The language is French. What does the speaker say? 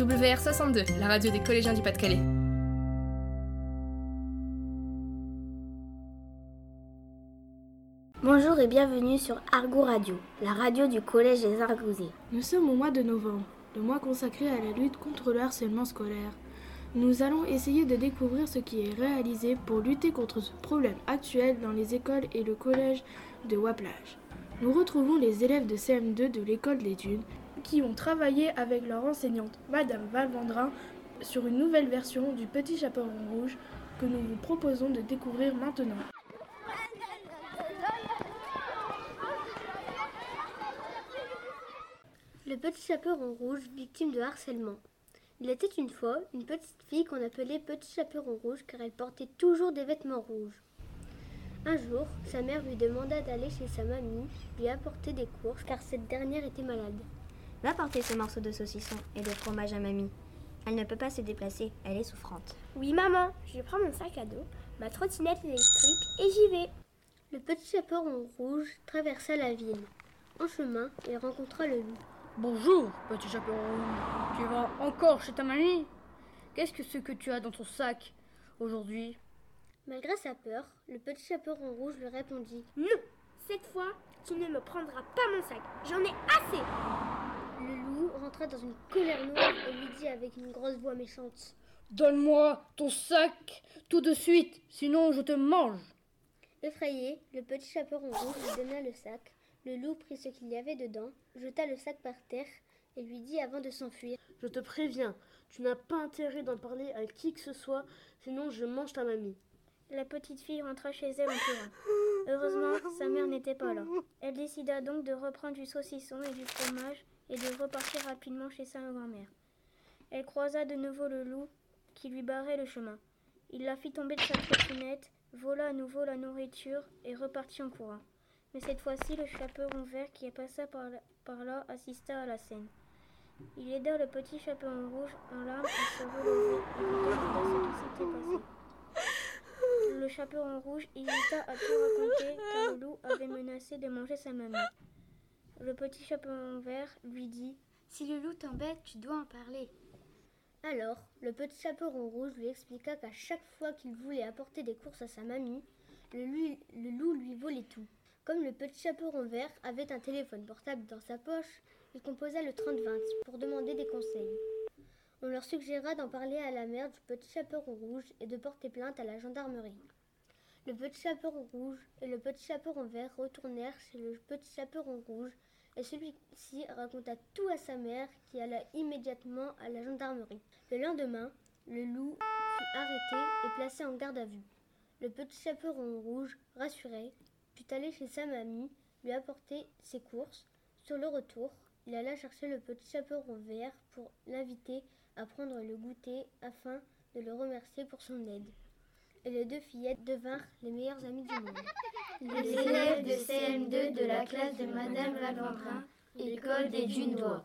WR62, la radio des collégiens du Pas-de-Calais. Bonjour et bienvenue sur Argo Radio, la radio du Collège des Argousés. Nous sommes au mois de novembre, le mois consacré à la lutte contre le harcèlement scolaire. Nous allons essayer de découvrir ce qui est réalisé pour lutter contre ce problème actuel dans les écoles et le collège de Waplage. Nous retrouvons les élèves de CM2 de l'école des Dunes qui ont travaillé avec leur enseignante, Madame Valvandrin, sur une nouvelle version du Petit Chaperon Rouge que nous vous proposons de découvrir maintenant. Le petit chaperon rouge, victime de harcèlement. Il était une fois une petite fille qu'on appelait Petit Chaperon Rouge car elle portait toujours des vêtements rouges. Un jour, sa mère lui demanda d'aller chez sa mamie lui apporter des courses car cette dernière était malade. Va porter ce morceau de saucisson et de fromage à mamie. Elle ne peut pas se déplacer, elle est souffrante. Oui maman, je prends mon sac à dos, ma trottinette électrique et j'y vais. Le petit chaperon rouge traversa la ville. En chemin, il rencontra le loup. Bonjour, petit chaperon. Tu vas encore chez ta mamie? Qu'est-ce que c'est que tu as dans ton sac aujourd'hui? Malgré sa peur, le petit chaperon rouge lui répondit Non, cette fois, tu ne me prendras pas mon sac. J'en ai assez. Le loup rentra dans une colère noire et lui dit avec une grosse voix méchante Donne-moi ton sac tout de suite, sinon je te mange. Effrayé, le petit chaperon rouge lui donna le sac. Le loup prit ce qu'il y avait dedans, jeta le sac par terre et lui dit avant de s'enfuir Je te préviens, tu n'as pas intérêt d'en parler à qui que ce soit, sinon je mange ta mamie. La petite fille rentra chez elle en pleurant. Heureusement, sa mère n'était pas là. Elle décida donc de reprendre du saucisson et du fromage et de repartir rapidement chez sa grand-mère. Elle croisa de nouveau le loup qui lui barrait le chemin. Il la fit tomber de sa trottinette, vola à nouveau la nourriture et repartit en courant. Mais cette fois-ci, le chaperon vert qui passa par là, assista à la scène. Il aida le petit chaperon rouge en larmes à se et lui demanda ce qui s'était passé. Le chaperon rouge hésita à tout raconter car le loup avait menacé de manger sa mamie. Le petit chaperon vert lui dit Si le loup t'embête, tu dois en parler. Alors, le petit chaperon rouge lui expliqua qu'à chaque fois qu'il voulait apporter des courses à sa mamie, le, loup lui volait tout. Comme le petit chaperon vert avait un téléphone portable dans sa poche, il composa le 30-20 pour demander des conseils. On leur suggéra d'en parler à la mère du petit chaperon rouge et de porter plainte à la gendarmerie. Le petit chaperon rouge et le petit chaperon vert retournèrent chez le petit chaperon rouge et celui-ci raconta tout à sa mère qui alla immédiatement à la gendarmerie. Le lendemain, le loup fut arrêté et placé en garde à vue. Le petit chaperon rouge, rassuré, put aller chez sa mamie, lui apporter ses courses. Sur le retour, il alla chercher le petit chaperon vert pour l'inviter à prendre le goûter afin de le remercier pour son aide. Et les deux fillettes devinrent les meilleures amies du monde. Les élèves de CM2 de la classe de Madame Lavandrin, école des Dunois.